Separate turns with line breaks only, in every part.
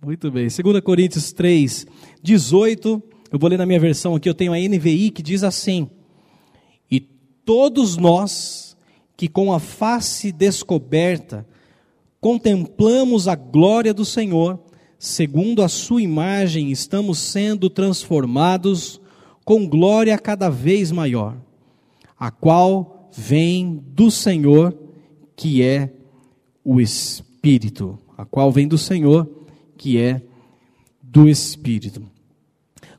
Muito bem. 2 Coríntios 3, 18. Eu vou ler na minha versão aqui, eu tenho a NVI que diz assim: E todos nós que com a face descoberta contemplamos a glória do Senhor, segundo a sua imagem, estamos sendo transformados com glória cada vez maior, a qual vem do Senhor, que é o Espírito, a qual vem do Senhor, que é do Espírito.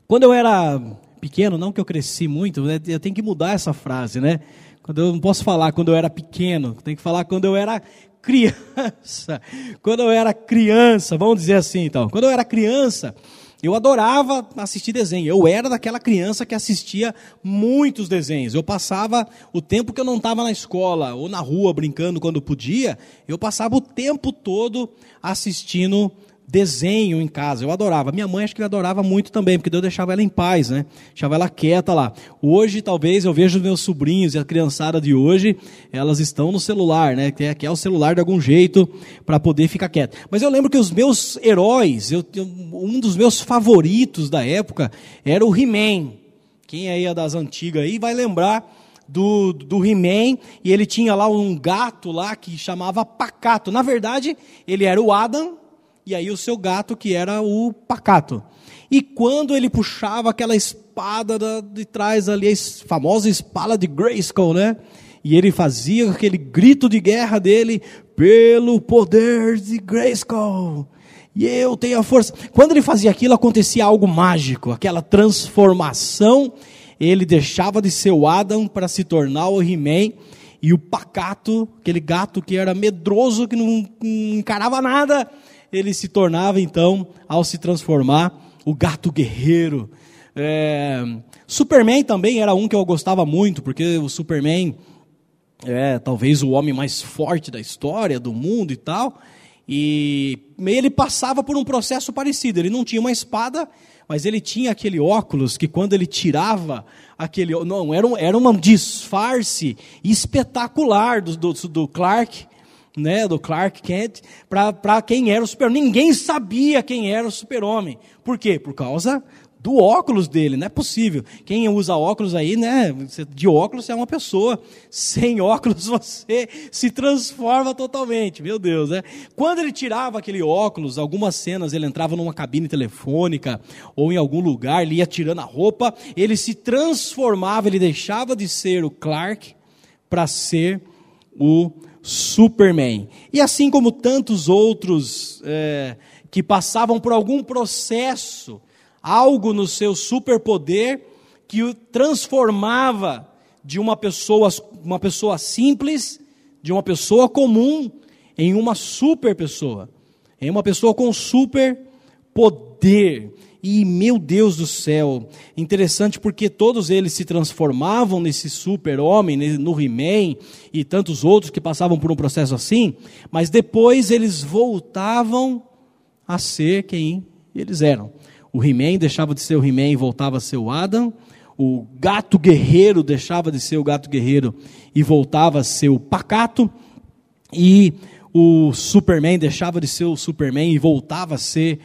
Quando eu era pequeno, não que eu cresci muito, né, eu tenho que mudar essa frase, né? Quando eu não posso falar quando eu era pequeno, tenho que falar quando eu era criança, quando eu era criança, vamos dizer assim então, quando eu era criança, eu adorava assistir desenho. Eu era daquela criança que assistia muitos desenhos. Eu passava o tempo que eu não estava na escola ou na rua brincando quando podia, eu passava o tempo todo assistindo desenho em casa. Eu adorava. Minha mãe acho que adorava muito também, porque Deus deixava ela em paz, né? Deixava ela quieta lá. Hoje, talvez, eu vejo meus sobrinhos e a criançada de hoje, elas estão no celular, né? Que é, que é o celular de algum jeito para poder ficar quieta. Mas eu lembro que os meus heróis, eu, um dos meus favoritos da época era o He-Man. Quem aí é das antigas aí vai lembrar do, do He-Man, e ele tinha lá um gato lá que chamava Pacato. Na verdade, ele era o Adam, e aí o seu gato, que era o pacato. E quando ele puxava aquela espada de trás ali, a famosa espada de Grayskull, né? E ele fazia aquele grito de guerra dele, pelo poder de Grayskull. E eu tenho a força. Quando ele fazia aquilo, acontecia algo mágico, aquela transformação. Ele deixava de ser o Adam para se tornar o He-Man. E o pacato, aquele gato que era medroso, que não encarava nada, ele se tornava então, ao se transformar, o gato guerreiro. É, Superman também era um que eu gostava muito, porque o Superman é talvez o homem mais forte da história, do mundo e tal. E ele passava por um processo parecido. Ele não tinha uma espada, mas ele tinha aquele óculos que quando ele tirava aquele. Não, era um, era um disfarce espetacular do, do, do Clark né, do Clark Kent, para quem era o super-homem. Ninguém sabia quem era o super-homem. Por quê? Por causa do óculos dele, não é possível. Quem usa óculos aí, né, de óculos você é uma pessoa, sem óculos você se transforma totalmente, meu Deus, né? Quando ele tirava aquele óculos, algumas cenas ele entrava numa cabine telefônica ou em algum lugar, ele ia tirando a roupa, ele se transformava, ele deixava de ser o Clark para ser o Superman. E assim como tantos outros é, que passavam por algum processo, algo no seu superpoder que o transformava de uma pessoa, uma pessoa simples, de uma pessoa comum, em uma super pessoa, em uma pessoa com super poder. E meu Deus do céu, interessante porque todos eles se transformavam nesse super-homem, no He-Man e tantos outros que passavam por um processo assim, mas depois eles voltavam a ser quem eles eram. O He-Man deixava de ser o He-Man e voltava a ser o Adam. O gato guerreiro deixava de ser o gato guerreiro e voltava a ser o pacato. E o Superman deixava de ser o Superman e voltava a ser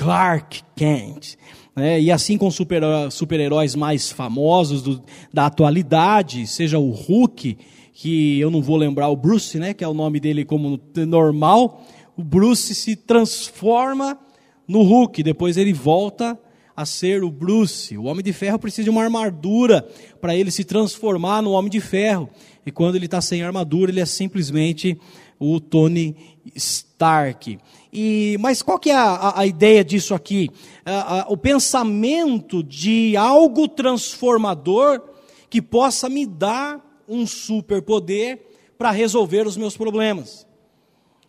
Clark Kent. É, e assim com super-heróis super mais famosos do, da atualidade, seja o Hulk, que eu não vou lembrar o Bruce, né, que é o nome dele como normal, o Bruce se transforma no Hulk, depois ele volta a ser o Bruce. O Homem de Ferro precisa de uma armadura para ele se transformar no Homem de Ferro. E quando ele está sem armadura, ele é simplesmente o Tony Stark. E, mas qual que é a, a ideia disso aqui? A, a, o pensamento de algo transformador que possa me dar um superpoder para resolver os meus problemas.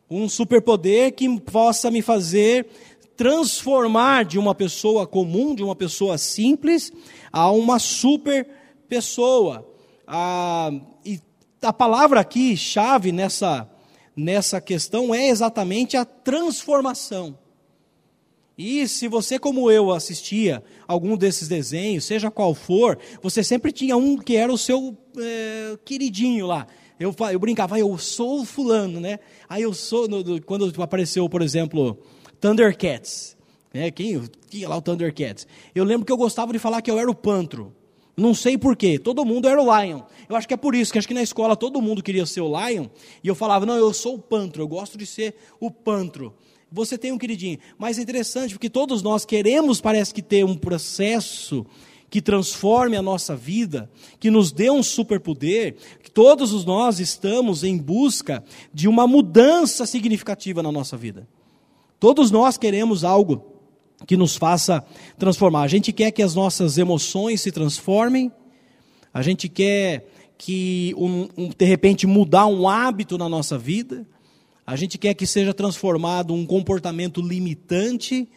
Um superpoder que possa me fazer transformar de uma pessoa comum, de uma pessoa simples, a uma super pessoa. Ah, e a palavra aqui, chave nessa, nessa questão é exatamente a transformação. E se você, como eu, assistia algum desses desenhos, seja qual for, você sempre tinha um que era o seu é, queridinho lá. Eu, eu brincava, eu sou fulano, né? Aí eu sou, no, quando apareceu, por exemplo, Thundercats. É, quem tinha lá o Thundercats? Eu lembro que eu gostava de falar que eu era o Pantro. Não sei porquê, todo mundo era o Lion. Eu acho que é por isso, que acho que na escola todo mundo queria ser o Lion, e eu falava, não, eu sou o Pantro, eu gosto de ser o Pantro. Você tem um queridinho. Mas é interessante, porque todos nós queremos, parece que, ter um processo que transforme a nossa vida, que nos dê um superpoder, todos nós estamos em busca de uma mudança significativa na nossa vida. Todos nós queremos algo que nos faça transformar. A gente quer que as nossas emoções se transformem, a gente quer que, um, um, de repente, mudar um hábito na nossa vida, a gente quer que seja transformado um comportamento limitante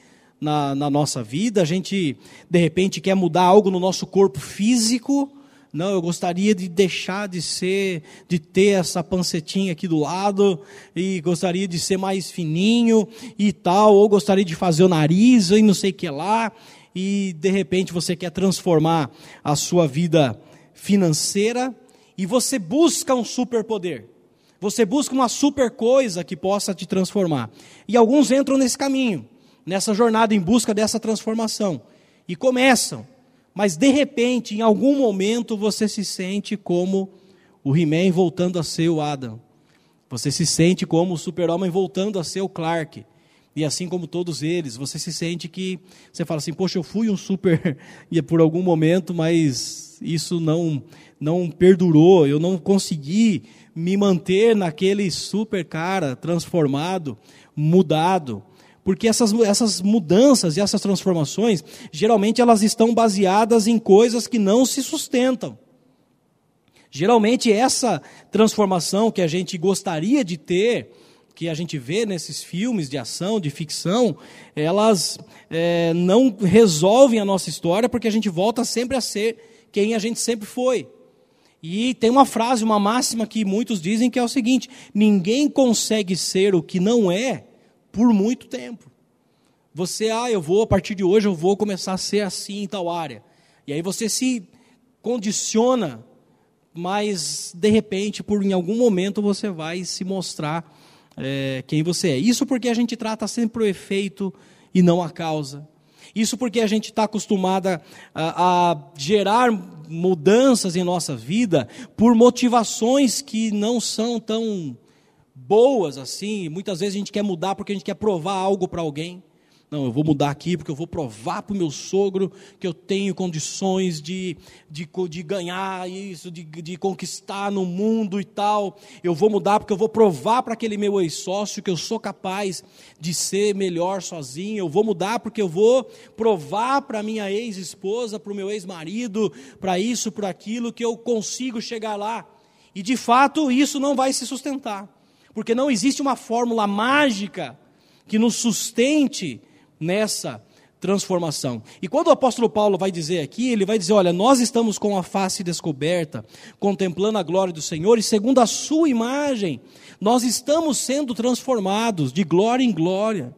na, na nossa vida, a gente, de repente, quer mudar algo no nosso corpo físico, não, eu gostaria de deixar de ser, de ter essa pancetinha aqui do lado, e gostaria de ser mais fininho e tal, ou gostaria de fazer o nariz e não sei o que lá, e de repente você quer transformar a sua vida financeira e você busca um superpoder. Você busca uma super coisa que possa te transformar. E alguns entram nesse caminho, nessa jornada em busca dessa transformação e começam mas de repente, em algum momento, você se sente como o He-Man voltando a ser o Adam. Você se sente como o Super-Homem voltando a ser o Clark. E assim como todos eles, você se sente que você fala assim: "Poxa, eu fui um super e por algum momento, mas isso não não perdurou, eu não consegui me manter naquele super cara transformado, mudado porque essas, essas mudanças e essas transformações, geralmente elas estão baseadas em coisas que não se sustentam. Geralmente essa transformação que a gente gostaria de ter, que a gente vê nesses filmes de ação, de ficção, elas é, não resolvem a nossa história porque a gente volta sempre a ser quem a gente sempre foi. E tem uma frase, uma máxima que muitos dizem que é o seguinte: ninguém consegue ser o que não é por muito tempo. Você, ah, eu vou, a partir de hoje, eu vou começar a ser assim em tal área. E aí você se condiciona, mas de repente, por em algum momento, você vai se mostrar é, quem você é. Isso porque a gente trata sempre o efeito e não a causa. Isso porque a gente está acostumada a, a, gerar mudanças em nossa vida por motivações que não são tão boas assim. Muitas vezes a gente quer mudar porque a gente quer provar algo para alguém. Não, eu vou mudar aqui porque eu vou provar para o meu sogro que eu tenho condições de, de, de ganhar isso, de, de conquistar no mundo e tal. Eu vou mudar porque eu vou provar para aquele meu ex-sócio que eu sou capaz de ser melhor sozinho. Eu vou mudar porque eu vou provar para minha ex-esposa, para o meu ex-marido, para isso, para aquilo, que eu consigo chegar lá. E de fato isso não vai se sustentar porque não existe uma fórmula mágica que nos sustente nessa transformação. E quando o apóstolo Paulo vai dizer aqui, ele vai dizer: olha, nós estamos com a face descoberta, contemplando a glória do Senhor, e segundo a sua imagem, nós estamos sendo transformados de glória em glória,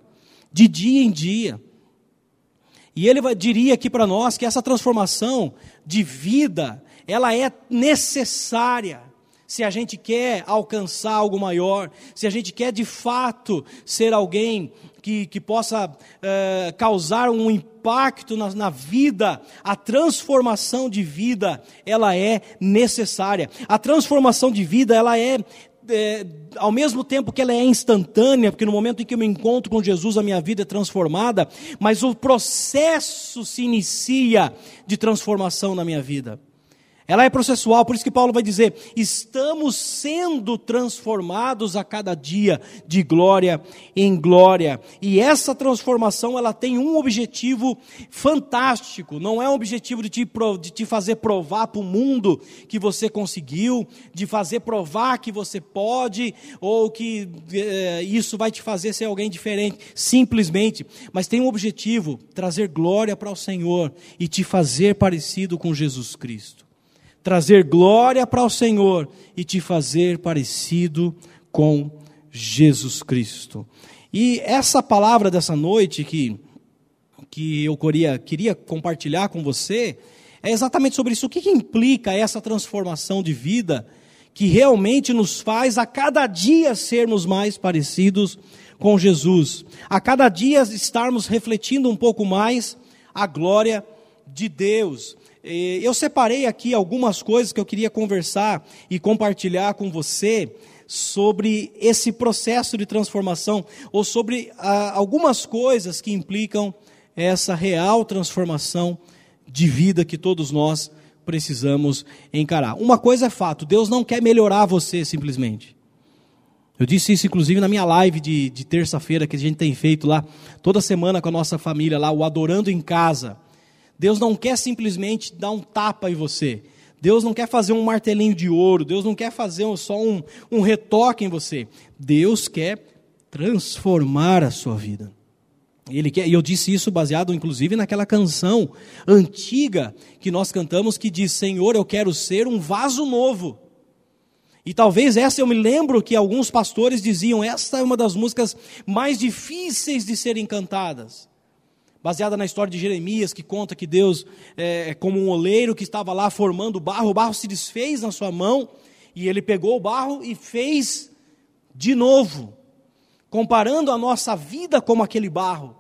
de dia em dia. E ele vai, diria aqui para nós que essa transformação de vida, ela é necessária se a gente quer alcançar algo maior, se a gente quer de fato ser alguém que, que possa é, causar um impacto na, na vida, a transformação de vida, ela é necessária. A transformação de vida, ela é é, ao mesmo tempo que ela é instantânea, porque no momento em que eu me encontro com Jesus, a minha vida é transformada, mas o processo se inicia de transformação na minha vida. Ela é processual, por isso que Paulo vai dizer: estamos sendo transformados a cada dia de glória em glória. E essa transformação ela tem um objetivo fantástico. Não é um objetivo de te, de te fazer provar para o mundo que você conseguiu, de fazer provar que você pode, ou que é, isso vai te fazer ser alguém diferente. Simplesmente, mas tem um objetivo: trazer glória para o Senhor e te fazer parecido com Jesus Cristo trazer glória para o Senhor e te fazer parecido com Jesus Cristo. E essa palavra dessa noite que, que eu queria, queria compartilhar com você é exatamente sobre isso. O que, que implica essa transformação de vida que realmente nos faz a cada dia sermos mais parecidos com Jesus. A cada dia estarmos refletindo um pouco mais a glória de Deus. Eu separei aqui algumas coisas que eu queria conversar e compartilhar com você sobre esse processo de transformação, ou sobre ah, algumas coisas que implicam essa real transformação de vida que todos nós precisamos encarar. Uma coisa é fato: Deus não quer melhorar você simplesmente. Eu disse isso, inclusive, na minha live de, de terça-feira, que a gente tem feito lá, toda semana com a nossa família lá, o Adorando em Casa. Deus não quer simplesmente dar um tapa em você. Deus não quer fazer um martelinho de ouro. Deus não quer fazer só um, um retoque em você. Deus quer transformar a sua vida. Ele quer, e eu disse isso baseado inclusive naquela canção antiga que nós cantamos que diz: Senhor, eu quero ser um vaso novo. E talvez essa eu me lembro que alguns pastores diziam: esta é uma das músicas mais difíceis de serem cantadas baseada na história de Jeremias, que conta que Deus é, é como um oleiro que estava lá formando barro, o barro se desfez na sua mão, e ele pegou o barro e fez de novo, comparando a nossa vida como aquele barro,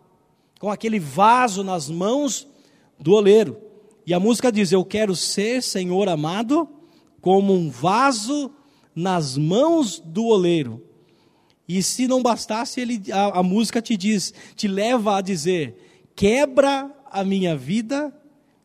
com aquele vaso nas mãos do oleiro. E a música diz: Eu quero ser, Senhor amado, como um vaso nas mãos do oleiro. E se não bastasse, ele, a, a música te diz, te leva a dizer: quebra a minha vida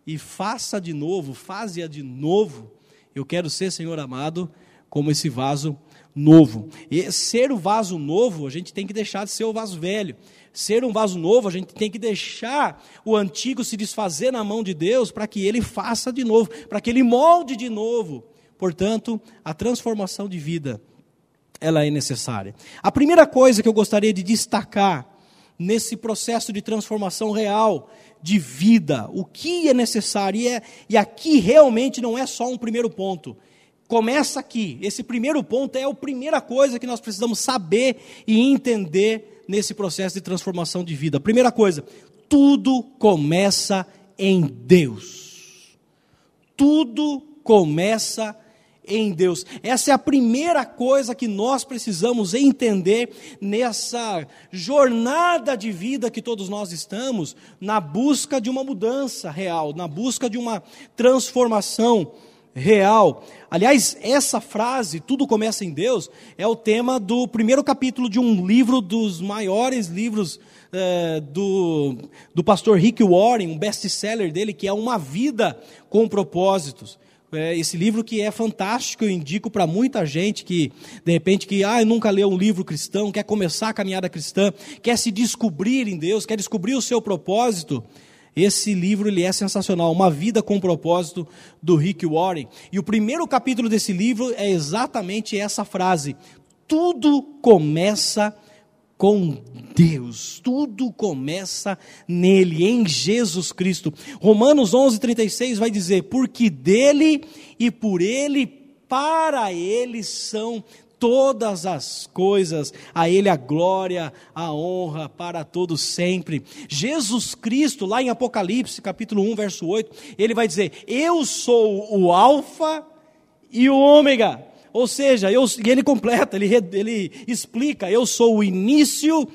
e faça de novo, faze-a de novo. Eu quero ser, Senhor amado, como esse vaso novo. E ser o vaso novo, a gente tem que deixar de ser o vaso velho. Ser um vaso novo, a gente tem que deixar o antigo se desfazer na mão de Deus para que ele faça de novo, para que ele molde de novo. Portanto, a transformação de vida, ela é necessária. A primeira coisa que eu gostaria de destacar nesse processo de transformação real de vida, o que é necessário. E, é, e aqui realmente não é só um primeiro ponto. Começa aqui. Esse primeiro ponto é a primeira coisa que nós precisamos saber e entender nesse processo de transformação de vida. Primeira coisa, tudo começa em Deus. Tudo começa em Deus. Essa é a primeira coisa que nós precisamos entender nessa jornada de vida que todos nós estamos, na busca de uma mudança real, na busca de uma transformação real. Aliás, essa frase, tudo começa em Deus, é o tema do primeiro capítulo de um livro dos maiores livros é, do, do pastor Rick Warren, um best-seller dele, que é Uma Vida com Propósitos é, esse livro que é fantástico, eu indico para muita gente que, de repente, que ah, nunca leu um livro cristão, quer começar a caminhada cristã, quer se descobrir em Deus, quer descobrir o seu propósito. Esse livro ele é sensacional, Uma Vida com Propósito, do Rick Warren. E o primeiro capítulo desse livro é exatamente essa frase: Tudo começa com Deus. Tudo começa nele, em Jesus Cristo. Romanos 11:36 vai dizer: "Porque dele e por ele para ele são todas as coisas, a Ele a glória, a honra para todos sempre. Jesus Cristo, lá em Apocalipse, capítulo 1, verso 8, ele vai dizer: Eu sou o Alfa e o Ômega, ou seja, eu, e ele completa, ele, ele explica: eu sou o início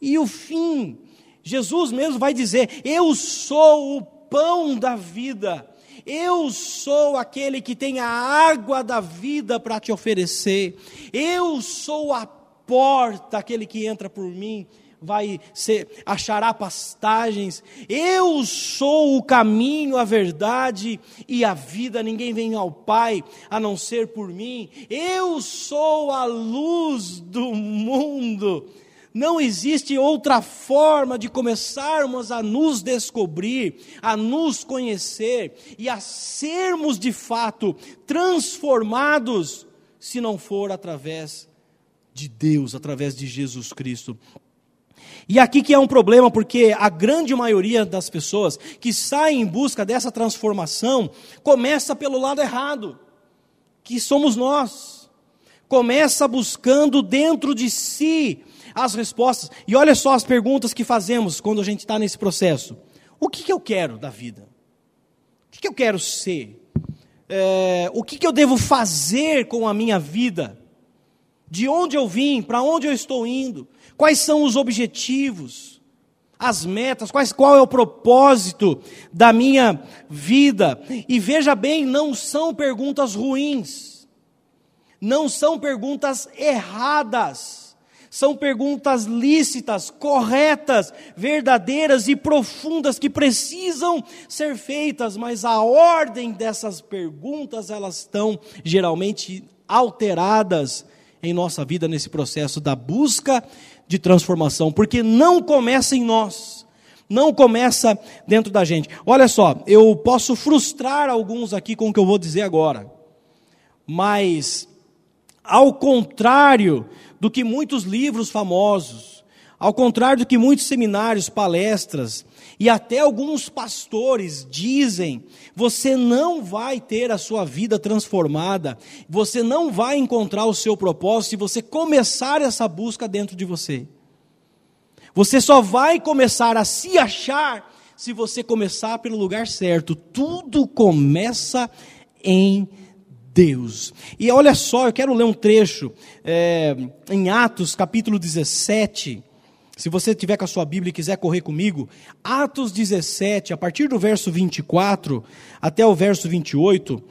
e o fim. Jesus mesmo vai dizer: Eu sou o pão da vida. Eu sou aquele que tem a água da vida para te oferecer. Eu sou a porta, aquele que entra por mim vai ser, achará pastagens. Eu sou o caminho, a verdade e a vida. Ninguém vem ao Pai a não ser por mim. Eu sou a luz do mundo. Não existe outra forma de começarmos a nos descobrir, a nos conhecer e a sermos de fato transformados, se não for através de Deus, através de Jesus Cristo. E aqui que é um problema, porque a grande maioria das pessoas que saem em busca dessa transformação começa pelo lado errado, que somos nós. Começa buscando dentro de si as respostas. E olha só as perguntas que fazemos quando a gente está nesse processo: O que, que, eu quero da vida? O que, que eu quero ser? É, o que, que eu devo fazer com a minha vida? De onde eu vim, para onde eu estou indo, quais são os objetivos, as metas, quais, qual é o propósito da minha vida. E veja bem, não são perguntas ruins, não são perguntas erradas são perguntas lícitas, corretas, verdadeiras e profundas que precisam ser feitas, mas a ordem dessas perguntas, elas estão geralmente alteradas em nossa vida nesse processo da busca de transformação, porque não começa em nós. Não começa dentro da gente. Olha só, eu posso frustrar alguns aqui com o que eu vou dizer agora. Mas ao contrário do que muitos livros famosos, ao contrário do que muitos seminários, palestras e até alguns pastores dizem, você não vai ter a sua vida transformada, você não vai encontrar o seu propósito se você começar essa busca dentro de você. Você só vai começar a se achar se você começar pelo lugar certo. Tudo começa em Deus. E olha só, eu quero ler um trecho é, em Atos capítulo 17. Se você tiver com a sua Bíblia e quiser correr comigo, Atos 17, a partir do verso 24 até o verso 28.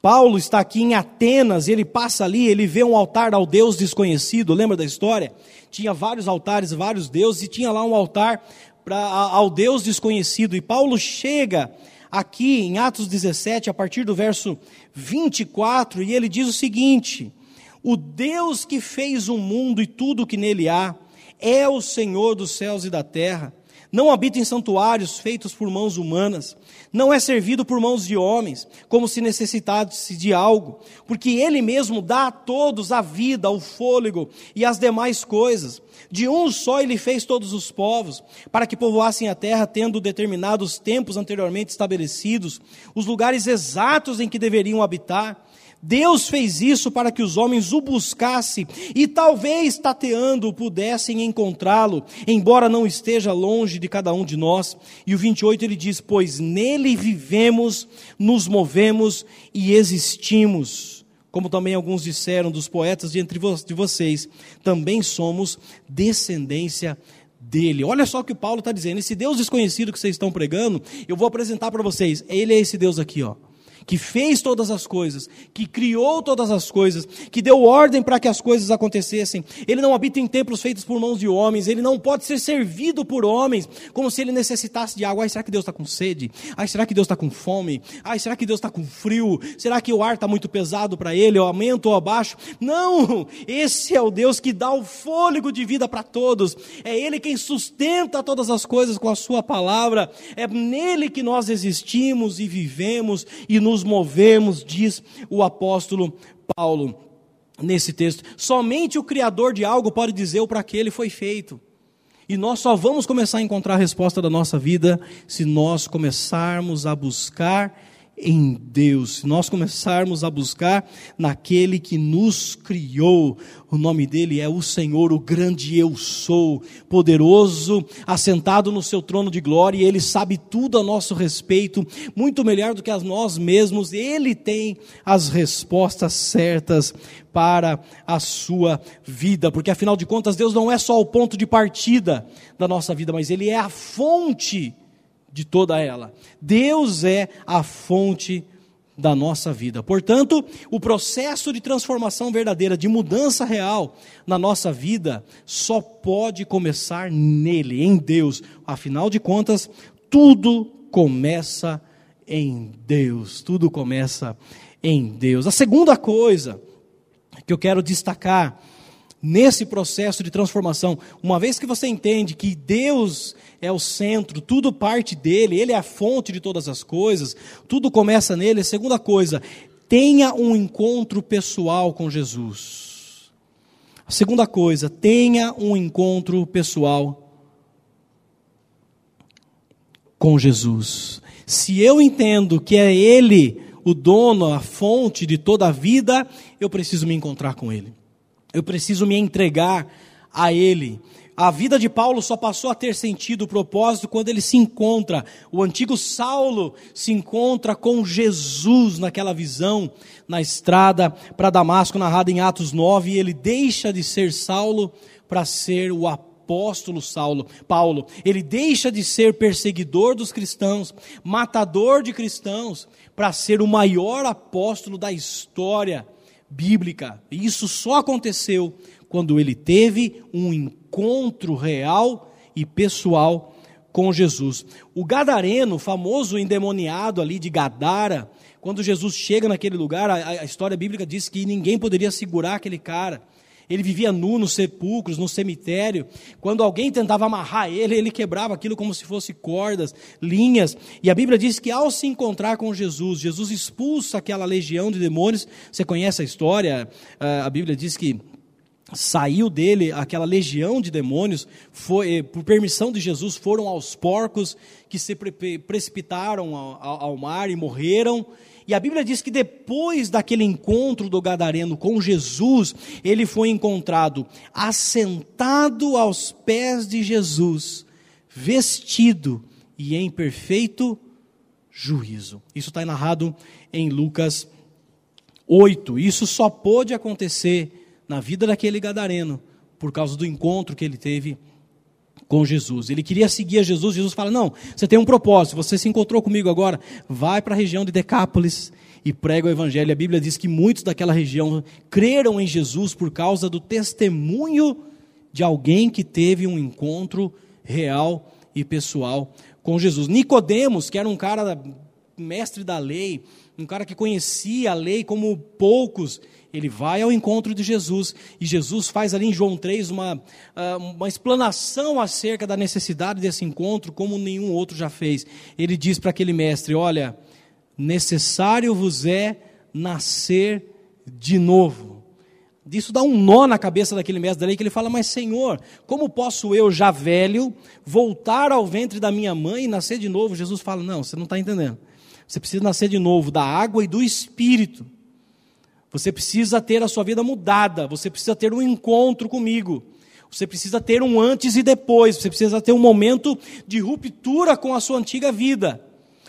Paulo está aqui em Atenas, ele passa ali, ele vê um altar ao Deus desconhecido, lembra da história? Tinha vários altares, vários deuses, e tinha lá um altar pra, ao Deus desconhecido. E Paulo chega aqui em Atos 17, a partir do verso 24, e ele diz o seguinte: O Deus que fez o mundo e tudo o que nele há, é o Senhor dos céus e da terra. Não habita em santuários feitos por mãos humanas, não é servido por mãos de homens, como se necessitasse de algo, porque Ele mesmo dá a todos a vida, o fôlego e as demais coisas. De um só ele fez todos os povos, para que povoassem a terra, tendo determinados tempos anteriormente estabelecidos, os lugares exatos em que deveriam habitar. Deus fez isso para que os homens o buscassem e talvez tateando pudessem encontrá-lo, embora não esteja longe de cada um de nós. E o 28 ele diz: Pois nele vivemos, nos movemos e existimos como também alguns disseram dos poetas de entre de vocês, também somos descendência dele. Olha só o que Paulo está dizendo. Esse Deus desconhecido que vocês estão pregando, eu vou apresentar para vocês. Ele é esse Deus aqui, ó que fez todas as coisas, que criou todas as coisas, que deu ordem para que as coisas acontecessem. Ele não habita em templos feitos por mãos de homens, ele não pode ser servido por homens, como se ele necessitasse de água. Ai, será que Deus está com sede? Ai, será que Deus está com fome? Ai, será que Deus está com frio? Será que o ar está muito pesado para ele? Eu aumento ou abaixo? Não! Esse é o Deus que dá o fôlego de vida para todos. É Ele quem sustenta todas as coisas com a Sua palavra. É nele que nós existimos e vivemos e nos nos movemos, diz o apóstolo Paulo nesse texto. Somente o Criador de algo pode dizer o para que ele foi feito. E nós só vamos começar a encontrar a resposta da nossa vida se nós começarmos a buscar em Deus, se nós começarmos a buscar naquele que nos criou, o nome dele é o Senhor, o grande eu sou, poderoso, assentado no seu trono de glória, e ele sabe tudo a nosso respeito, muito melhor do que a nós mesmos, ele tem as respostas certas para a sua vida, porque afinal de contas, Deus não é só o ponto de partida da nossa vida, mas ele é a fonte de toda ela. Deus é a fonte da nossa vida. Portanto, o processo de transformação verdadeira, de mudança real na nossa vida, só pode começar nele, em Deus. Afinal de contas, tudo começa em Deus. Tudo começa em Deus. A segunda coisa que eu quero destacar nesse processo de transformação, uma vez que você entende que Deus é o centro, tudo parte dele, ele é a fonte de todas as coisas, tudo começa nele. Segunda coisa, tenha um encontro pessoal com Jesus. A segunda coisa, tenha um encontro pessoal com Jesus. Se eu entendo que é ele o dono, a fonte de toda a vida, eu preciso me encontrar com ele. Eu preciso me entregar a Ele. A vida de Paulo só passou a ter sentido, propósito, quando ele se encontra. O antigo Saulo se encontra com Jesus naquela visão, na estrada para Damasco, narrada em Atos 9, e ele deixa de ser Saulo para ser o apóstolo Saulo, Paulo. Ele deixa de ser perseguidor dos cristãos, matador de cristãos, para ser o maior apóstolo da história bíblica. E isso só aconteceu quando ele teve um encontro real e pessoal com Jesus. O gadareno, famoso endemoniado ali de Gadara, quando Jesus chega naquele lugar, a, a história bíblica diz que ninguém poderia segurar aquele cara. Ele vivia nu nos sepulcros, no cemitério. Quando alguém tentava amarrar ele, ele quebrava aquilo como se fosse cordas, linhas. E a Bíblia diz que ao se encontrar com Jesus, Jesus expulsa aquela legião de demônios. Você conhece a história? Ah, a Bíblia diz que saiu dele aquela legião de demônios, foi, eh, por permissão de Jesus, foram aos porcos que se precipitaram ao, ao mar e morreram. E a Bíblia diz que depois daquele encontro do Gadareno com Jesus, ele foi encontrado assentado aos pés de Jesus, vestido e em perfeito juízo. Isso está narrado em Lucas 8. Isso só pôde acontecer na vida daquele Gadareno por causa do encontro que ele teve com Jesus. Ele queria seguir a Jesus. Jesus fala: Não, você tem um propósito. Você se encontrou comigo agora. Vai para a região de Decápolis e prega o Evangelho. A Bíblia diz que muitos daquela região creram em Jesus por causa do testemunho de alguém que teve um encontro real e pessoal com Jesus. Nicodemos, que era um cara mestre da lei, um cara que conhecia a lei como poucos, ele vai ao encontro de Jesus e Jesus faz ali em João 3 uma, ah, uma explanação acerca da necessidade desse encontro, como nenhum outro já fez. Ele diz para aquele mestre: Olha, necessário vos é nascer de novo. Isso dá um nó na cabeça daquele mestre da lei que ele fala: Mas Senhor, como posso eu, já velho, voltar ao ventre da minha mãe e nascer de novo? Jesus fala: Não, você não está entendendo. Você precisa nascer de novo da água e do espírito. Você precisa ter a sua vida mudada, você precisa ter um encontro comigo. Você precisa ter um antes e depois, você precisa ter um momento de ruptura com a sua antiga vida.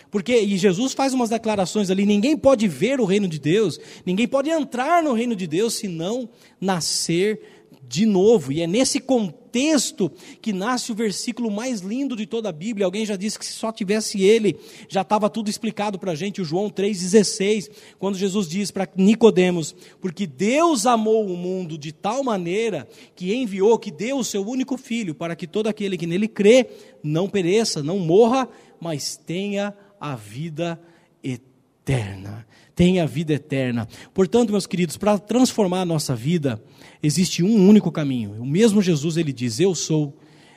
Porque, e Jesus faz umas declarações ali: ninguém pode ver o reino de Deus, ninguém pode entrar no reino de Deus se não nascer de novo. E é nesse contexto que nasce o versículo mais lindo de toda a Bíblia. Alguém já disse que se só tivesse ele, já estava tudo explicado para a gente, o João 3,16, quando Jesus diz para Nicodemos, porque Deus amou o mundo de tal maneira que enviou, que deu o seu único filho, para que todo aquele que nele crê não pereça, não morra, mas tenha a vida eterna tem a vida eterna. Portanto, meus queridos, para transformar a nossa vida, existe um único caminho. O mesmo Jesus, ele diz: Eu sou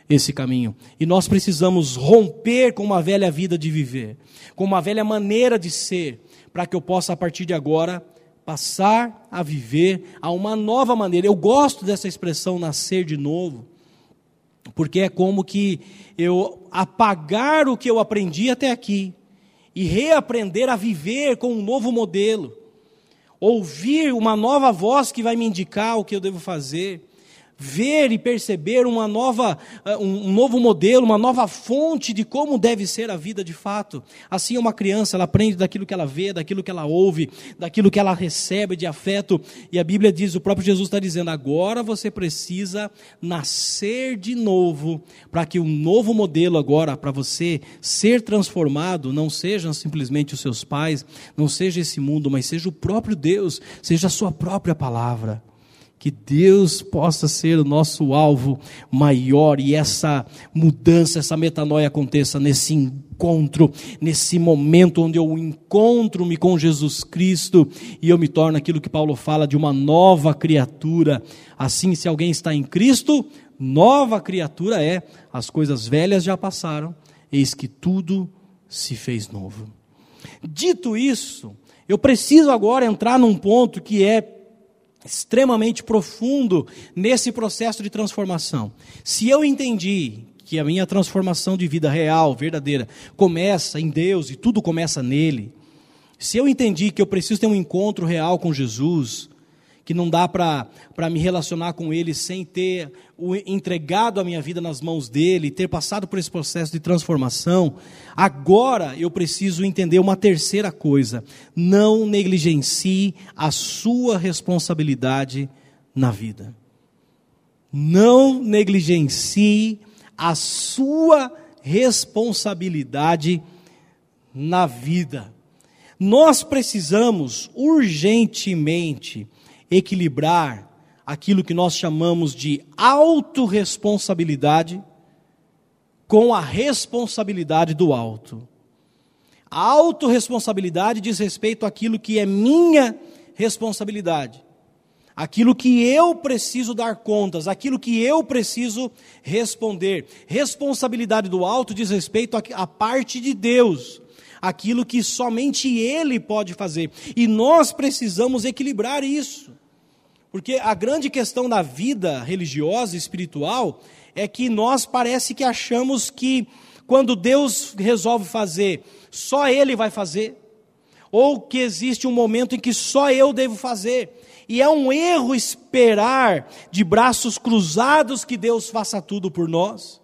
esse caminho. E nós precisamos romper com uma velha vida de viver, com uma velha maneira de ser, para que eu possa, a partir de agora, passar a viver a uma nova maneira. Eu gosto dessa expressão nascer de novo, porque é como que eu apagar o que eu aprendi até aqui e reaprender a viver com um novo modelo, ouvir uma nova voz que vai me indicar o que eu devo fazer, ver e perceber uma nova, eh, um novo modelo, uma nova fonte de como deve ser a vida de fato. Assim uma criança, ela aprende daquilo que ela vê, daquilo que ela ouve, daquilo que ela recebe de afeto. E a Bíblia diz, o próprio Jesus está dizendo, agora você precisa nascer de novo, para que um novo modelo agora, para você ser transformado, não sejam simplesmente os seus pais, não seja esse mundo, mas seja o próprio Deus, seja a sua própria palavra que Deus possa ser o nosso alvo maior e essa mudança, essa metanoia aconteça nesse encontro, nesse momento onde eu encontro-me com Jesus Cristo e eu me torno aquilo que Paulo fala de uma nova criatura. Assim, se alguém está em Cristo, nova criatura é, as coisas velhas já passaram, eis que tudo se fez novo. Dito isso, eu preciso agora entrar num ponto que é extremamente profundo nesse processo de transformação. Se eu entendi que a minha transformação de vida real, verdadeira, começa em Deus e tudo começa nele, se eu entendi que eu preciso ter um encontro real com Jesus, que não dá para me relacionar com Ele sem ter o, entregado a minha vida nas mãos dele, ter passado por esse processo de transformação, agora eu preciso entender uma terceira coisa: não negligencie a sua responsabilidade na vida. Não negligencie a sua responsabilidade na vida. Nós precisamos urgentemente equilibrar aquilo que nós chamamos de autorresponsabilidade com a responsabilidade do alto. A autorresponsabilidade diz respeito àquilo que é minha responsabilidade, aquilo que eu preciso dar contas, aquilo que eu preciso responder. Responsabilidade do alto diz respeito à parte de Deus aquilo que somente Ele pode fazer. E nós precisamos equilibrar isso. Porque a grande questão da vida religiosa e espiritual é que nós parece que achamos que quando Deus resolve fazer, só Ele vai fazer, ou que existe um momento em que só eu devo fazer. E é um erro esperar de braços cruzados que Deus faça tudo por nós.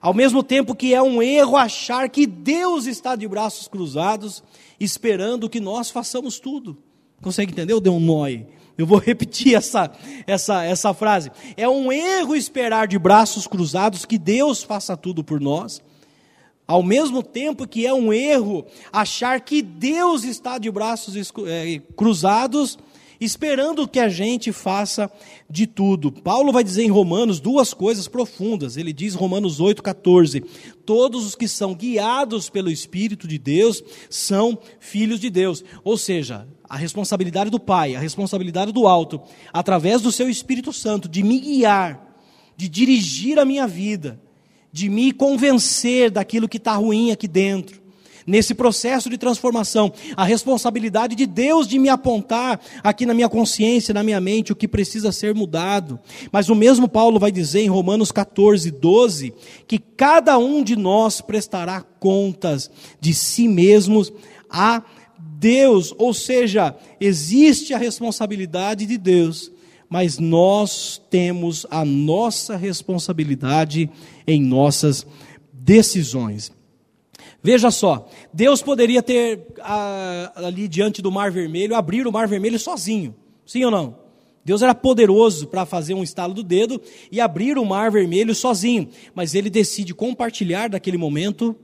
Ao mesmo tempo que é um erro achar que Deus está de braços cruzados, esperando que nós façamos tudo. Consegue entender? Eu dei um nó aí. Eu vou repetir essa, essa, essa frase. É um erro esperar de braços cruzados que Deus faça tudo por nós. Ao mesmo tempo que é um erro achar que Deus está de braços é, cruzados esperando que a gente faça de tudo. Paulo vai dizer em Romanos duas coisas profundas. Ele diz, Romanos 8,14: Todos os que são guiados pelo Espírito de Deus são filhos de Deus. Ou seja, a responsabilidade do Pai, a responsabilidade do alto, através do seu Espírito Santo, de me guiar, de dirigir a minha vida, de me convencer daquilo que está ruim aqui dentro nesse processo de transformação, a responsabilidade de Deus de me apontar aqui na minha consciência, na minha mente, o que precisa ser mudado. Mas o mesmo Paulo vai dizer em Romanos 14, 12, que cada um de nós prestará contas de si mesmos a Deus, ou seja, existe a responsabilidade de Deus, mas nós temos a nossa responsabilidade em nossas decisões. Veja só, Deus poderia ter ali diante do Mar Vermelho, abrir o Mar Vermelho sozinho, sim ou não? Deus era poderoso para fazer um estalo do dedo e abrir o Mar Vermelho sozinho, mas ele decide compartilhar daquele momento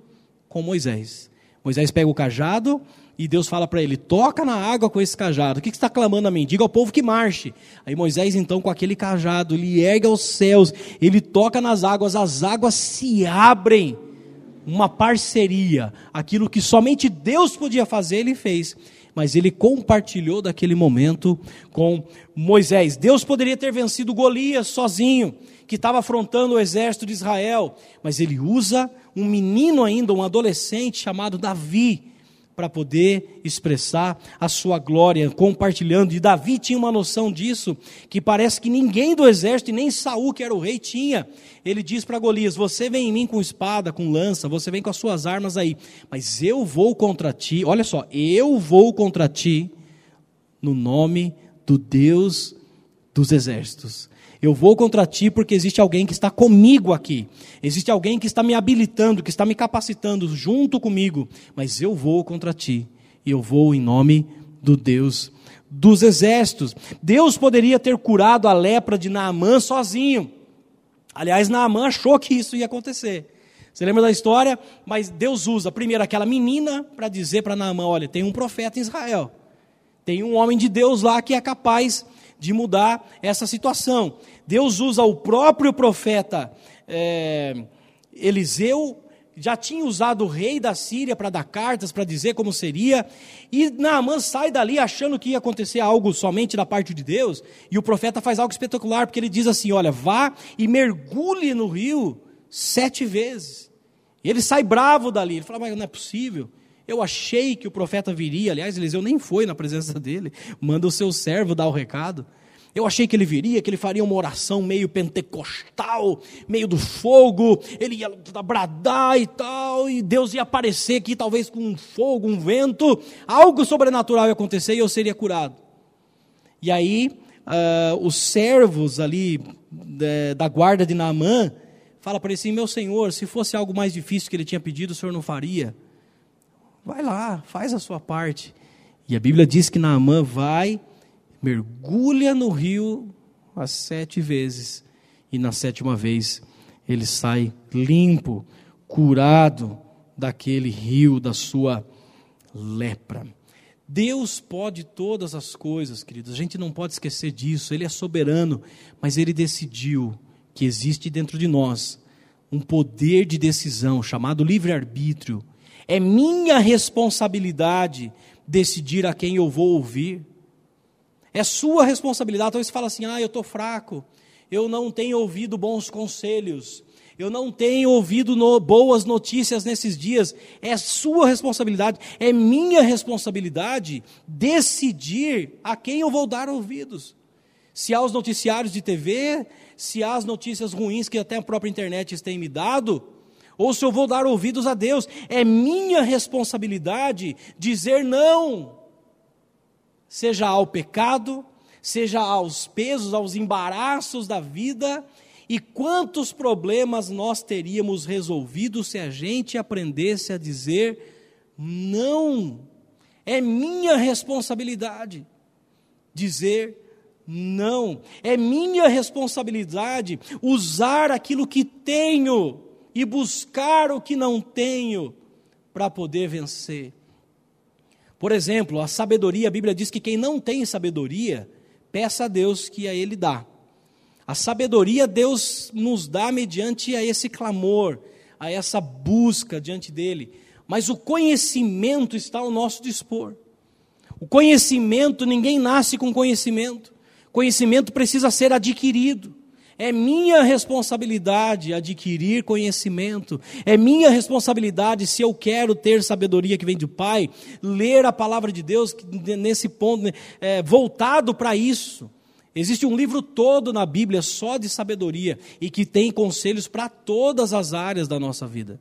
com Moisés. Moisés pega o cajado e Deus fala para ele: toca na água com esse cajado. O que, que está clamando a mim? Diga ao povo que marche. Aí Moisés, então, com aquele cajado, ele ergue aos céus, ele toca nas águas, as águas se abrem uma parceria, aquilo que somente Deus podia fazer, ele fez. Mas ele compartilhou daquele momento com Moisés. Deus poderia ter vencido Golias sozinho, que estava afrontando o exército de Israel, mas ele usa um menino ainda, um adolescente chamado Davi, para poder expressar a sua glória, compartilhando. E Davi tinha uma noção disso, que parece que ninguém do exército, nem Saul, que era o rei, tinha. Ele diz para Golias: Você vem em mim com espada, com lança, você vem com as suas armas aí, mas eu vou contra ti, olha só, eu vou contra ti, no nome do Deus dos exércitos. Eu vou contra ti porque existe alguém que está comigo aqui. Existe alguém que está me habilitando, que está me capacitando junto comigo. Mas eu vou contra ti. E eu vou em nome do Deus dos exércitos. Deus poderia ter curado a lepra de Naamã sozinho. Aliás, Naamã achou que isso ia acontecer. Você lembra da história? Mas Deus usa primeiro aquela menina para dizer para Naamã: olha, tem um profeta em Israel. Tem um homem de Deus lá que é capaz de mudar essa situação. Deus usa o próprio profeta é, Eliseu, já tinha usado o rei da Síria para dar cartas, para dizer como seria, e Naamã sai dali achando que ia acontecer algo somente da parte de Deus, e o profeta faz algo espetacular, porque ele diz assim: Olha, vá e mergulhe no rio sete vezes. E ele sai bravo dali, ele fala: Mas não é possível. Eu achei que o profeta viria, aliás, Eliseu nem foi na presença dele, manda o seu servo dar o recado. Eu achei que ele viria, que ele faria uma oração meio pentecostal, meio do fogo, ele ia bradar e tal, e Deus ia aparecer aqui, talvez com um fogo, um vento, algo sobrenatural ia acontecer e eu seria curado. E aí, uh, os servos ali de, da guarda de Naamã fala para ele assim: Meu senhor, se fosse algo mais difícil que ele tinha pedido, o senhor não faria? Vai lá, faz a sua parte. E a Bíblia diz que Naamã vai, mergulha no rio as sete vezes, e na sétima vez ele sai limpo, curado daquele rio da sua lepra. Deus pode todas as coisas, queridos, a gente não pode esquecer disso, Ele é soberano, mas Ele decidiu que existe dentro de nós um poder de decisão chamado livre-arbítrio. É minha responsabilidade decidir a quem eu vou ouvir. É sua responsabilidade. Talvez você fala assim: ah, eu estou fraco, eu não tenho ouvido bons conselhos, eu não tenho ouvido no, boas notícias nesses dias. É sua responsabilidade, é minha responsabilidade decidir a quem eu vou dar ouvidos. Se há os noticiários de TV, se há as notícias ruins que até a própria internet tem me dado, ou se eu vou dar ouvidos a Deus. É minha responsabilidade dizer não, seja ao pecado, seja aos pesos, aos embaraços da vida e quantos problemas nós teríamos resolvido se a gente aprendesse a dizer não? É minha responsabilidade dizer não. É minha responsabilidade usar aquilo que tenho e buscar o que não tenho para poder vencer. Por exemplo, a sabedoria, a Bíblia diz que quem não tem sabedoria, peça a Deus que a ele dá. A sabedoria Deus nos dá mediante a esse clamor, a essa busca diante dele. Mas o conhecimento está ao nosso dispor. O conhecimento, ninguém nasce com conhecimento. Conhecimento precisa ser adquirido. É minha responsabilidade adquirir conhecimento. É minha responsabilidade, se eu quero ter sabedoria que vem do Pai, ler a palavra de Deus nesse ponto, é, voltado para isso. Existe um livro todo na Bíblia só de sabedoria e que tem conselhos para todas as áreas da nossa vida.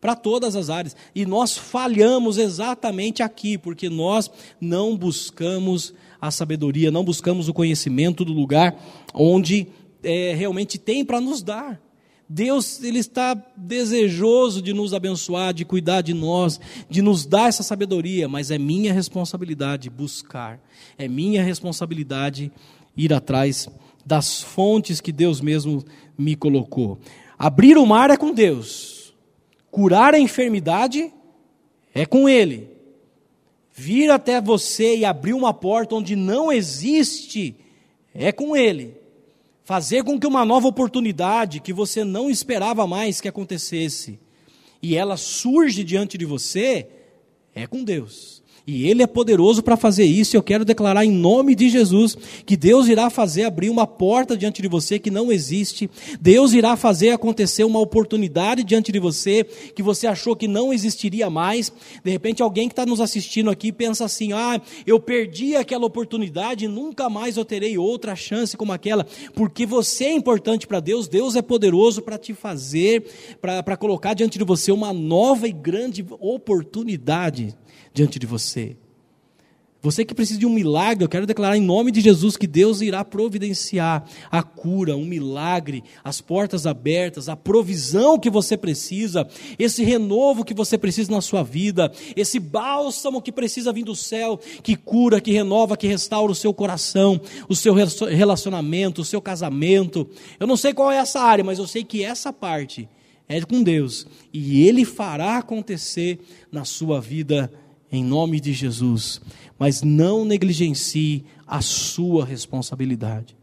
Para todas as áreas. E nós falhamos exatamente aqui, porque nós não buscamos a sabedoria, não buscamos o conhecimento do lugar onde é, realmente tem para nos dar. Deus ele está desejoso de nos abençoar, de cuidar de nós, de nos dar essa sabedoria, mas é minha responsabilidade buscar, é minha responsabilidade ir atrás das fontes que Deus mesmo me colocou. Abrir o mar é com Deus, curar a enfermidade é com Ele. Vir até você e abrir uma porta onde não existe é com Ele. Fazer com que uma nova oportunidade que você não esperava mais que acontecesse e ela surge diante de você é com Deus. E Ele é poderoso para fazer isso. Eu quero declarar em nome de Jesus que Deus irá fazer abrir uma porta diante de você que não existe. Deus irá fazer acontecer uma oportunidade diante de você que você achou que não existiria mais. De repente, alguém que está nos assistindo aqui pensa assim: ah, eu perdi aquela oportunidade, nunca mais eu terei outra chance como aquela. Porque você é importante para Deus, Deus é poderoso para te fazer, para colocar diante de você uma nova e grande oportunidade diante de você. Você que precisa de um milagre, eu quero declarar em nome de Jesus que Deus irá providenciar a cura, um milagre, as portas abertas, a provisão que você precisa, esse renovo que você precisa na sua vida, esse bálsamo que precisa vir do céu, que cura, que renova, que restaura o seu coração, o seu relacionamento, o seu casamento. Eu não sei qual é essa área, mas eu sei que essa parte é com Deus e Ele fará acontecer na sua vida em nome de Jesus. Mas não negligencie a sua responsabilidade.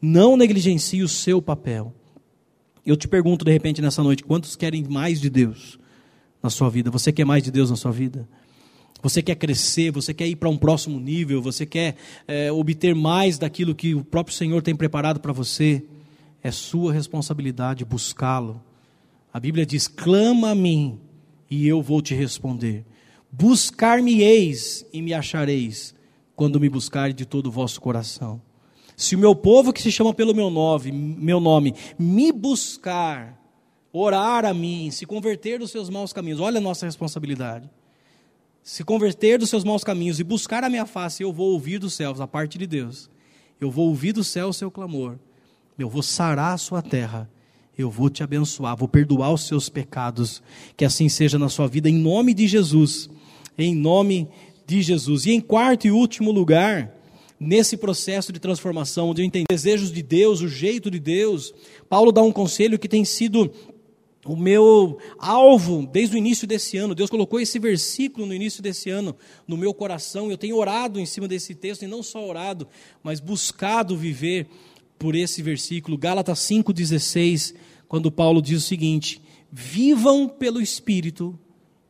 Não negligencie o seu papel. Eu te pergunto de repente nessa noite: quantos querem mais de Deus na sua vida? Você quer mais de Deus na sua vida? Você quer crescer, você quer ir para um próximo nível, você quer é, obter mais daquilo que o próprio Senhor tem preparado para você? É sua responsabilidade buscá-lo. A Bíblia diz: clama a mim e eu vou te responder. Buscar-me-eis e me achareis, quando me buscarem de todo o vosso coração. Se o meu povo que se chama pelo meu nome, meu nome, me buscar, orar a mim, se converter dos seus maus caminhos, olha a nossa responsabilidade. Se converter dos seus maus caminhos e buscar a minha face, eu vou ouvir dos céus, a parte de Deus, eu vou ouvir do céu o seu clamor, eu vou sarar a sua terra, eu vou te abençoar, vou perdoar os seus pecados. Que assim seja na sua vida, em nome de Jesus. Em nome de Jesus. E em quarto e último lugar, nesse processo de transformação, onde eu entendo desejos de Deus, o jeito de Deus, Paulo dá um conselho que tem sido o meu alvo desde o início desse ano. Deus colocou esse versículo no início desse ano no meu coração. Eu tenho orado em cima desse texto, e não só orado, mas buscado viver por esse versículo. Gálatas 5,16, quando Paulo diz o seguinte: Vivam pelo Espírito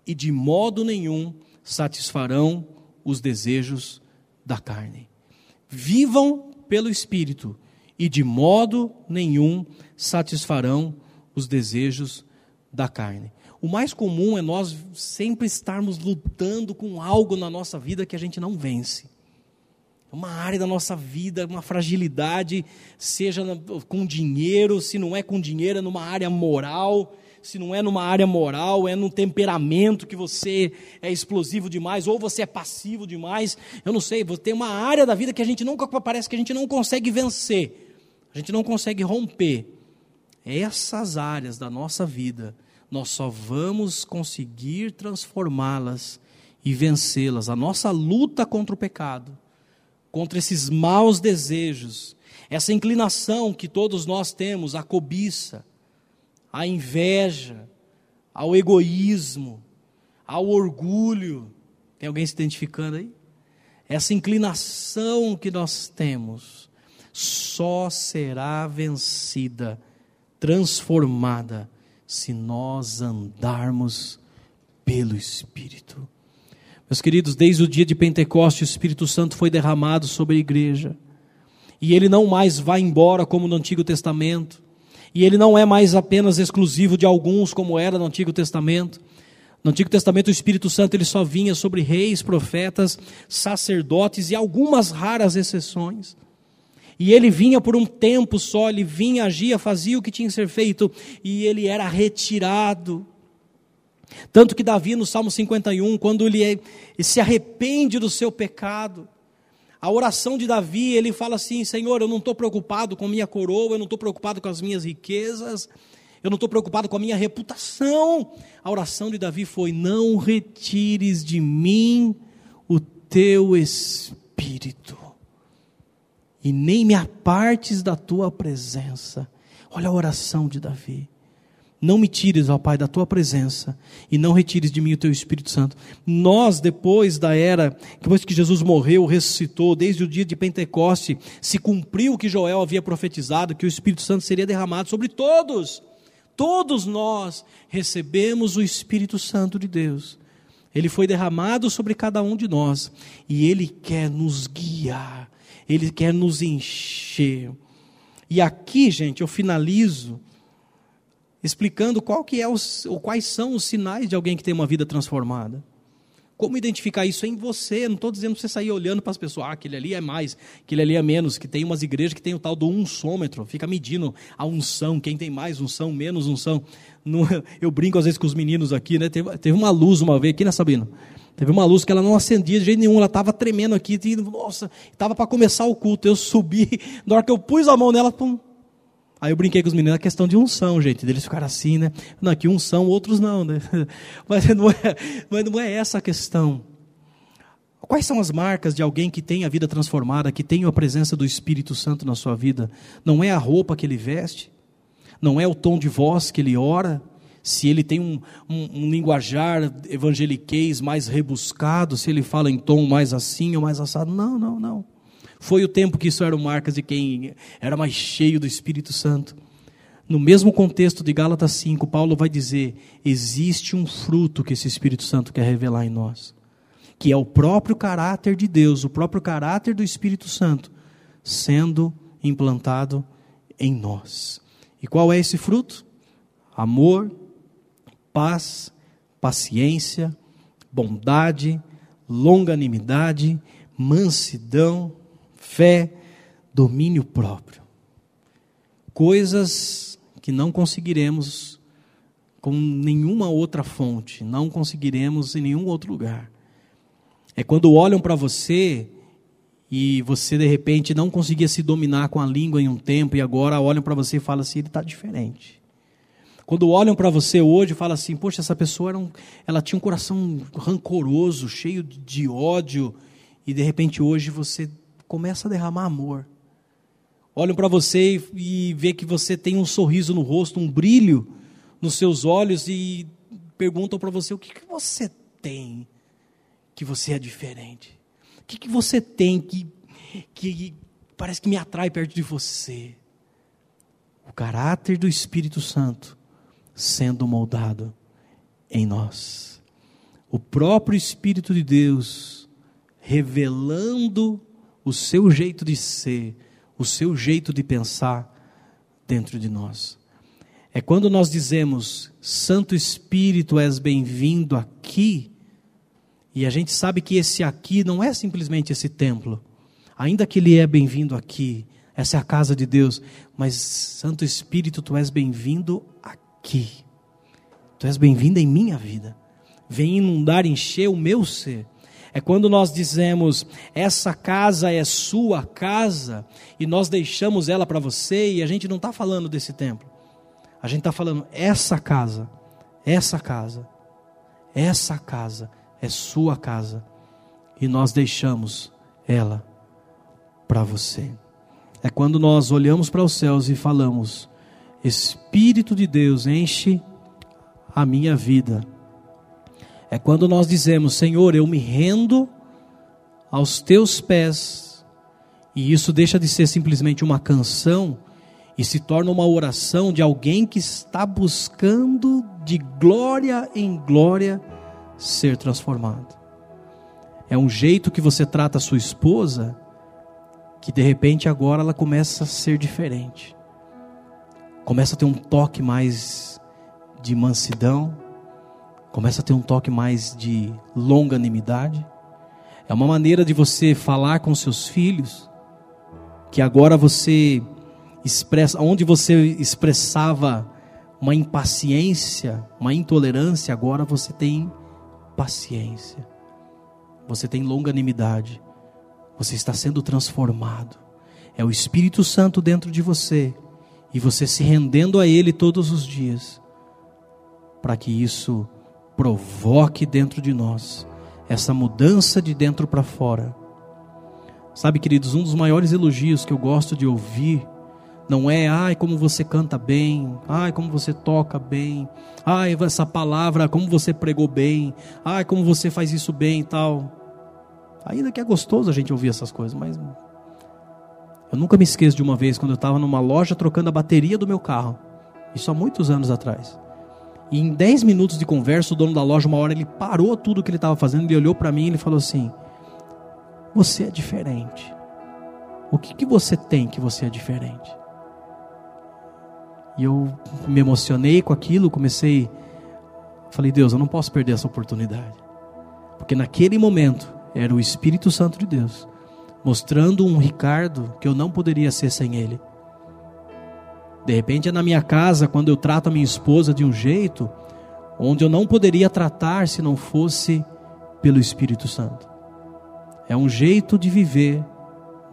e de modo nenhum satisfarão os desejos da carne. Vivam pelo Espírito e de modo nenhum satisfarão os desejos da carne. O mais comum é nós sempre estarmos lutando com algo na nossa vida que a gente não vence. Uma área da nossa vida, uma fragilidade, seja com dinheiro, se não é com dinheiro, é numa área moral, se não é numa área moral, é num temperamento que você é explosivo demais, ou você é passivo demais. Eu não sei, tem uma área da vida que a gente nunca parece que a gente não consegue vencer, a gente não consegue romper essas áreas da nossa vida, nós só vamos conseguir transformá-las e vencê-las. A nossa luta contra o pecado, contra esses maus desejos, essa inclinação que todos nós temos, a cobiça, a inveja, ao egoísmo, ao orgulho. Tem alguém se identificando aí? Essa inclinação que nós temos só será vencida transformada se nós andarmos pelo Espírito. Meus queridos, desde o dia de Pentecostes, o Espírito Santo foi derramado sobre a igreja. E ele não mais vai embora como no Antigo Testamento. E ele não é mais apenas exclusivo de alguns, como era no Antigo Testamento. No Antigo Testamento, o Espírito Santo ele só vinha sobre reis, profetas, sacerdotes e algumas raras exceções. E ele vinha por um tempo só, ele vinha, agia, fazia o que tinha que ser feito, e ele era retirado. Tanto que Davi, no Salmo 51, quando ele, é, se arrepende do seu pecado, a oração de Davi, ele fala assim: Senhor, eu não estou preocupado com minha coroa, eu não estou preocupado com as minhas riquezas, eu não estou preocupado com a minha reputação. A oração de Davi foi: Não retires de mim o teu espírito e nem me apartes da tua presença. Olha a oração de Davi. Não me tires, ó Pai, da tua presença e não retires de mim o teu Espírito Santo. Nós, depois da era, depois que Jesus morreu, ressuscitou, desde o dia de Pentecoste, se cumpriu o que Joel havia profetizado, que o Espírito Santo seria derramado sobre todos. Todos nós recebemos o Espírito Santo de Deus. Ele foi derramado sobre cada um de nós e ele quer nos guiar ele quer nos encher. E aqui, gente, eu finalizo explicando qual que é os, ou quais são os sinais de alguém que tem uma vida transformada. Como identificar isso em você? Não estou dizendo você sair olhando para as pessoas, ah, aquele ali é mais, aquele ali é menos, que tem umas igrejas que tem o tal do unsômetro, fica medindo a unção, quem tem mais unção, menos unção. eu brinco às vezes com os meninos aqui, né? Teve, teve uma luz uma vez aqui, né, Sabina? Teve uma luz que ela não acendia de jeito nenhum, ela estava tremendo aqui, nossa, estava para começar o culto. Eu subi, na hora que eu pus a mão nela, pum. Aí eu brinquei com os meninos, a questão de unção, gente, deles ficaram assim, né? Não, aqui unção, outros não, né? Mas não é, mas não é essa a questão. Quais são as marcas de alguém que tem a vida transformada, que tem a presença do Espírito Santo na sua vida? Não é a roupa que ele veste, não é o tom de voz que ele ora, se ele tem um, um, um linguajar evangeliquez mais rebuscado, se ele fala em tom mais assim ou mais assado. Não, não, não. Foi o tempo que isso eram marcas de quem era mais cheio do Espírito Santo. No mesmo contexto de Gálatas 5, Paulo vai dizer: existe um fruto que esse Espírito Santo quer revelar em nós, que é o próprio caráter de Deus, o próprio caráter do Espírito Santo, sendo implantado em nós. E qual é esse fruto? Amor, paz, paciência, bondade, longanimidade, mansidão, fé, domínio próprio. Coisas que não conseguiremos com nenhuma outra fonte, não conseguiremos em nenhum outro lugar. É quando olham para você e você de repente não conseguia se dominar com a língua em um tempo e agora olham para você e falam assim, ele está diferente. Quando olham para você hoje, falam assim, poxa, essa pessoa era um, ela tinha um coração rancoroso, cheio de ódio, e de repente hoje você começa a derramar amor. Olham para você e, vê que você tem um sorriso no rosto, um brilho nos seus olhos e perguntam para você o que, que você tem que você é diferente. O que, que você tem que, que parece que me atrai perto de você? O caráter do Espírito Santo sendo moldado em nós. O próprio Espírito de Deus revelando o seu jeito de ser, o seu jeito de pensar dentro de nós. É quando nós dizemos, Santo Espírito, és bem-vindo aqui, e a gente sabe que esse aqui não é simplesmente esse templo. Ainda que ele é bem-vindo aqui, essa é a casa de Deus, mas Santo Espírito, tu és bem-vindo aqui. Tu és bem-vindo em minha vida. Vem inundar, encher o meu ser. É quando nós dizemos, essa casa é sua casa, e nós deixamos ela para você, e a gente não está falando desse templo. A gente está falando, essa casa, essa casa, essa casa é sua casa e nós deixamos ela para você. É quando nós olhamos para os céus e falamos: Espírito de Deus, enche a minha vida. É quando nós dizemos: Senhor, eu me rendo aos teus pés. E isso deixa de ser simplesmente uma canção e se torna uma oração de alguém que está buscando de glória em glória ser transformado. É um jeito que você trata a sua esposa que de repente agora ela começa a ser diferente. Começa a ter um toque mais de mansidão, começa a ter um toque mais de longanimidade. É uma maneira de você falar com seus filhos que agora você expressa, onde você expressava uma impaciência, uma intolerância, agora você tem paciência, você tem longanimidade, você está sendo transformado. É o Espírito Santo dentro de você e você se rendendo a Ele todos os dias, para que isso provoque dentro de nós essa mudança de dentro para fora. Sabe, queridos, um dos maiores elogios que eu gosto de ouvir não é, ai, como você canta bem, ai, como você toca bem, ai, essa palavra, como você pregou bem, ai, como você faz isso bem e tal. Ainda que é gostoso a gente ouvir essas coisas, mas eu nunca me esqueço de uma vez quando eu estava numa loja trocando a bateria do meu carro, isso há muitos anos atrás. E em 10 minutos de conversa, o dono da loja, uma hora, ele parou tudo que ele estava fazendo, ele olhou para mim e ele falou assim: Você é diferente. O que, que você tem que você é diferente? E eu me emocionei com aquilo, comecei. Falei, Deus, eu não posso perder essa oportunidade. Porque naquele momento era o Espírito Santo de Deus mostrando um Ricardo que eu não poderia ser sem ele. De repente é na minha casa, quando eu trato a minha esposa de um jeito onde eu não poderia tratar se não fosse pelo Espírito Santo. É um jeito de viver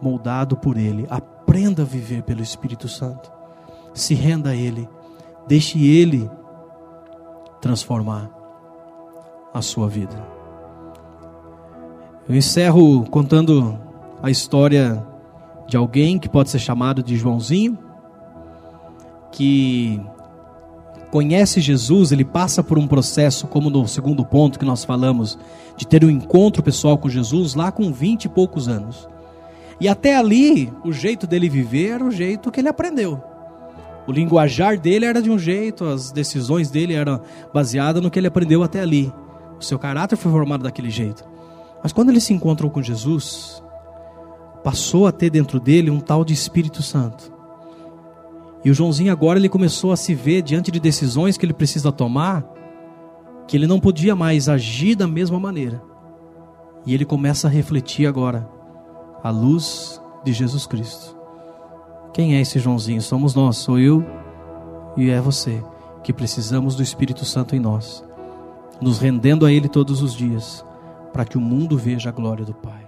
moldado por Ele. Aprenda a viver pelo Espírito Santo se renda a Ele, deixe Ele transformar a sua vida. Eu encerro contando a história de alguém que pode ser chamado de Joãozinho, que conhece Jesus, ele passa por um processo, como no segundo ponto que nós falamos, de ter um encontro pessoal com Jesus lá com vinte e poucos anos. E até ali, o jeito dele viver era o jeito que ele aprendeu. O linguajar dele era de um jeito, as decisões dele eram baseadas no que ele aprendeu até ali. O seu caráter foi formado daquele jeito. Mas quando ele se encontrou com Jesus, passou a ter dentro dele um tal de Espírito Santo. E o Joãozinho agora ele começou a se ver diante de decisões que ele precisa tomar, que ele não podia mais agir da mesma maneira. E ele começa a refletir agora a luz de Jesus Cristo. Quem é esse Joãozinho? Somos nós, sou eu e é você que precisamos do Espírito Santo em nós, nos rendendo a Ele todos os dias, para que o mundo veja a glória do Pai.